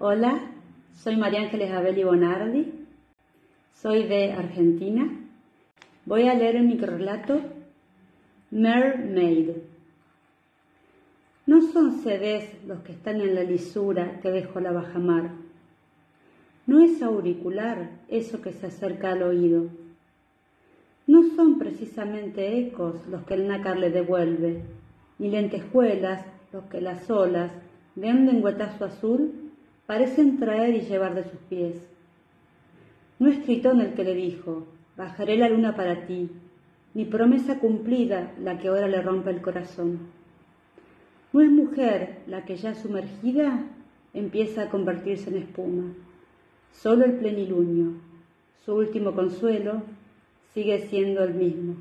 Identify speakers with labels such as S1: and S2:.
S1: Hola, soy María Ángeles Abeli Bonardi, soy de Argentina. Voy a leer el microrelato Mermaid. No son CDs los que están en la lisura que dejó la bajamar. No es auricular eso que se acerca al oído. No son precisamente ecos los que el nácar le devuelve, ni lentejuelas los que las olas, de un azul, parecen traer y llevar de sus pies. No es Tritón el que le dijo, bajaré la luna para ti, ni promesa cumplida la que ahora le rompe el corazón. No es mujer la que ya sumergida empieza a convertirse en espuma. Solo el plenilunio, su último consuelo, sigue siendo el mismo.